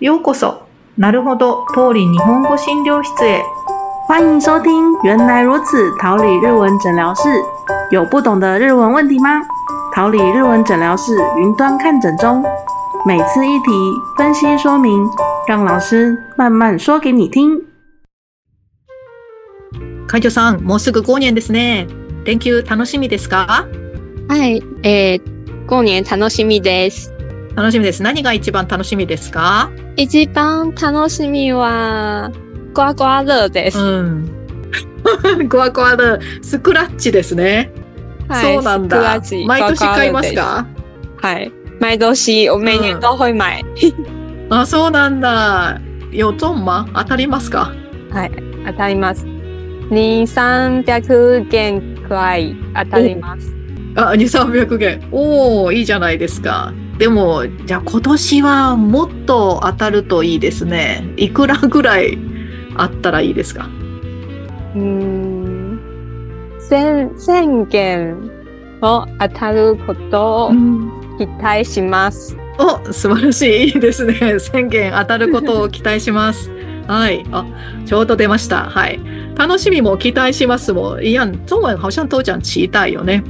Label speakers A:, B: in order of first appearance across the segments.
A: ようこそ。なるほど、通り日本語診療室へ。
B: 欢迎收听《原来如此》桃李日文诊疗室。有不懂的日文问题吗？桃李日文诊疗室云端看诊中，每次一题分析说明，让老师慢慢说给你听。
A: 会長さん、もうすぐ5年ですね。連休楽しみですか？
C: はい、えー、過年楽しみです。
A: 楽しみです。何が一番楽しみですか？
C: 一番楽しみは、刮刮乐です。
A: うん。グワグワのスクラッチですね。
C: はい
A: そうなんだ。毎年買いますか？
C: はい。毎年、我每年都会買。
A: あ、そうなんだ。よゾンマ？当たりますか？
C: はい。当たります。2、300件くらい当たります。
A: あ、2、300元。おおいいじゃないですか。でも、じゃあ今年はもっと当たるといいですね。いくらぐらいあったらいいですか？
C: うーん。1000、1000件を当たることを期待します。
A: お、素晴らしい。いいですね。宣言当たることを期待します。はい。あ、ちょうど出ました。はい。楽しみも期待しますも一样。中文好像都讲期待よね。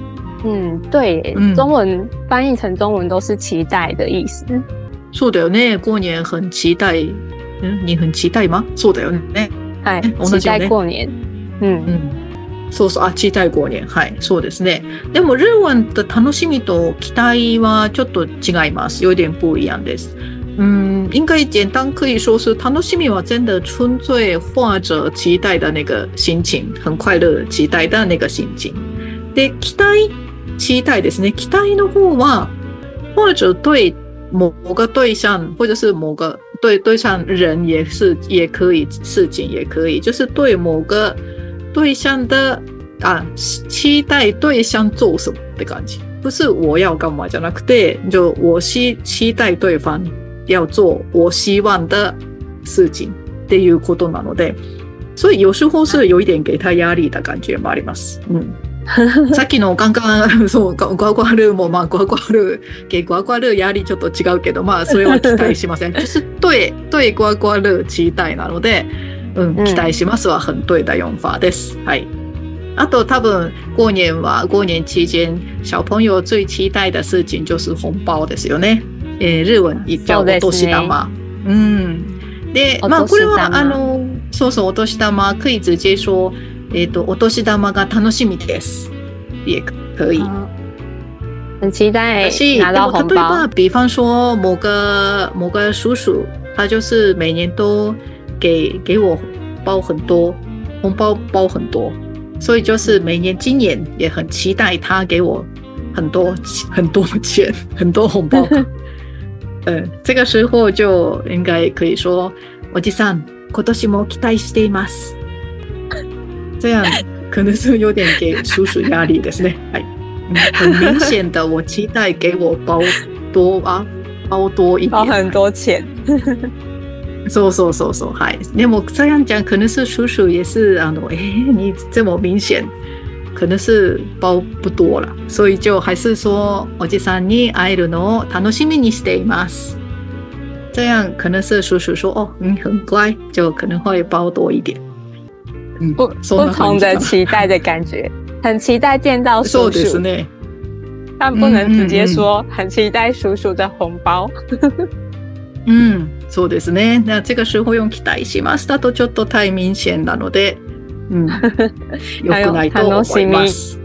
C: 嗯，对，
A: 嗯
C: 中文翻译成中文都是期待的意思。
A: そうだよね。過年很期待。嗯，你很期待吗？そうだよね。
C: はい
A: え、同じ
C: 期
A: よね
C: 待過年。うん。
A: うん。そうそう。あ、期待過年。はい。そうですね。でも、日文的楽しみと期待はちょっと違います。有点不一样です。嗯，应该简单可以说是楽しみは真的纯粹或者期待的那个心情，很快乐期待的那个心情。で、期待、 期待ですね。期待の方は、或者对某个对象，或者是某个对对象人也是也可以，事情也可以，就是对某个对象的啊期待对象做什么的感觉，不是我要干嘛じゃなくて，就我期期待对方要做我希望的事情っていうことなので。所以有时候是有一点给他压力的感觉もあります。うん。 さっきのガンガン、そう、ガガガルも、まあ、ガガル、给ガガルやりちょっと違うけど、まあ、それは期待しません。就是对、对ガガル期待なので、うん、
C: うん
A: 期待しますは很对的用法です。はい。あと多分过年は过年期间小朋友最期待的事情就是红包ですよね。えー日文叫お
C: そうですね
A: 年玉。うん。で、まあこれはあのそうそうお年玉可以直接说えっ、とお年玉が楽しみです。也可以。
C: 啊很期待拿到红
A: 我例えば
C: 包。
A: 比方说某个某个叔叔，他就是每年都给给我包很多红包，包很多，所以就是每年今年也很期待他给我很多很多钱，很多红包。嗯，这个时候就应该可以说，おじさん、今年も期待しています。这样可能是有点给叔叔压力ですね。はい。嗯很明显的，我期待给我包多啊，包多一点。
C: 包很多钱，
A: そうそうそうそう。はい。でも这样讲，可能是叔叔也是あの，哎，你这么明显，可能是包不多了，所以就还是说おじさんに会えるのを楽しみにしています。这样可能是叔叔说哦，你很乖，就可能会包多一点。 嗯，
C: 不不同的期待的感觉，很期待见到叔叔，
A: ですね。
C: 但不能直接说很期待叔叔的红包。
A: うん、そうですね。な这个时候用期待しますだとちょっと太明显なので、うん、良くないと思います。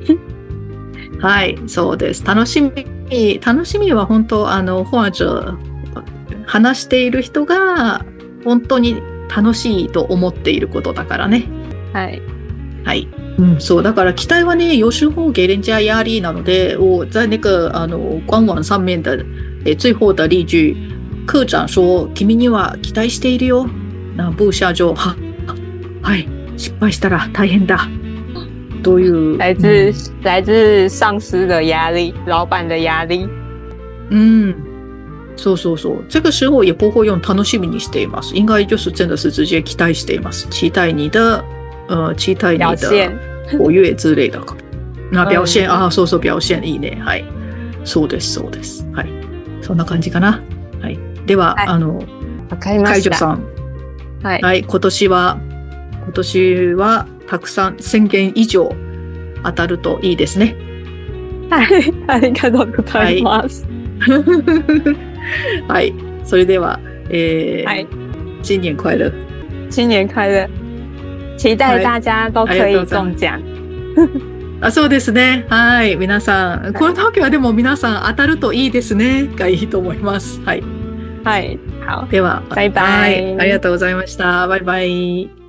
A: はい、そうです。楽しみ、楽しみは本当、あの、或者、話している人が本当に楽しいと思っていることだからね。
C: はい。
A: はい。嗯，so だから期待はね，有时候给人家压力なので，我在那个あの官网上面的诶最后的例句，科長说君には期待しているよ。那部下就ははい失敗したら大変だという
C: 来自、来自上司的压力，老板的压力。
A: 嗯，そうそうそう。这个时候也不会用楽しみにしています。应该就是真的是直接期待しています。期待你的呃期待你的活跃之类的。那 表現、
C: うん
A: ああそうそう表現いいね。はい。そうですそうです。はい。そんな感じかな。はい。では、
C: はい
A: あの
C: わかりました。
A: 解除さん。
C: はい。
A: はい、今年は、今年はたくさん1000件以上当たるといいですね。
C: はい。ありがとうございます。
A: はい、それでは、えー
C: はい。
A: 新年快乐。
C: 新年快乐！期待大家都可以中奖。
A: あ そうですね。はい。皆さん、この時はでも皆さん当たるといいですね。がいいと思います。はい。
C: はい。好。
A: では、
C: バイバイ
A: はい。ありがとうございました。バイバイ。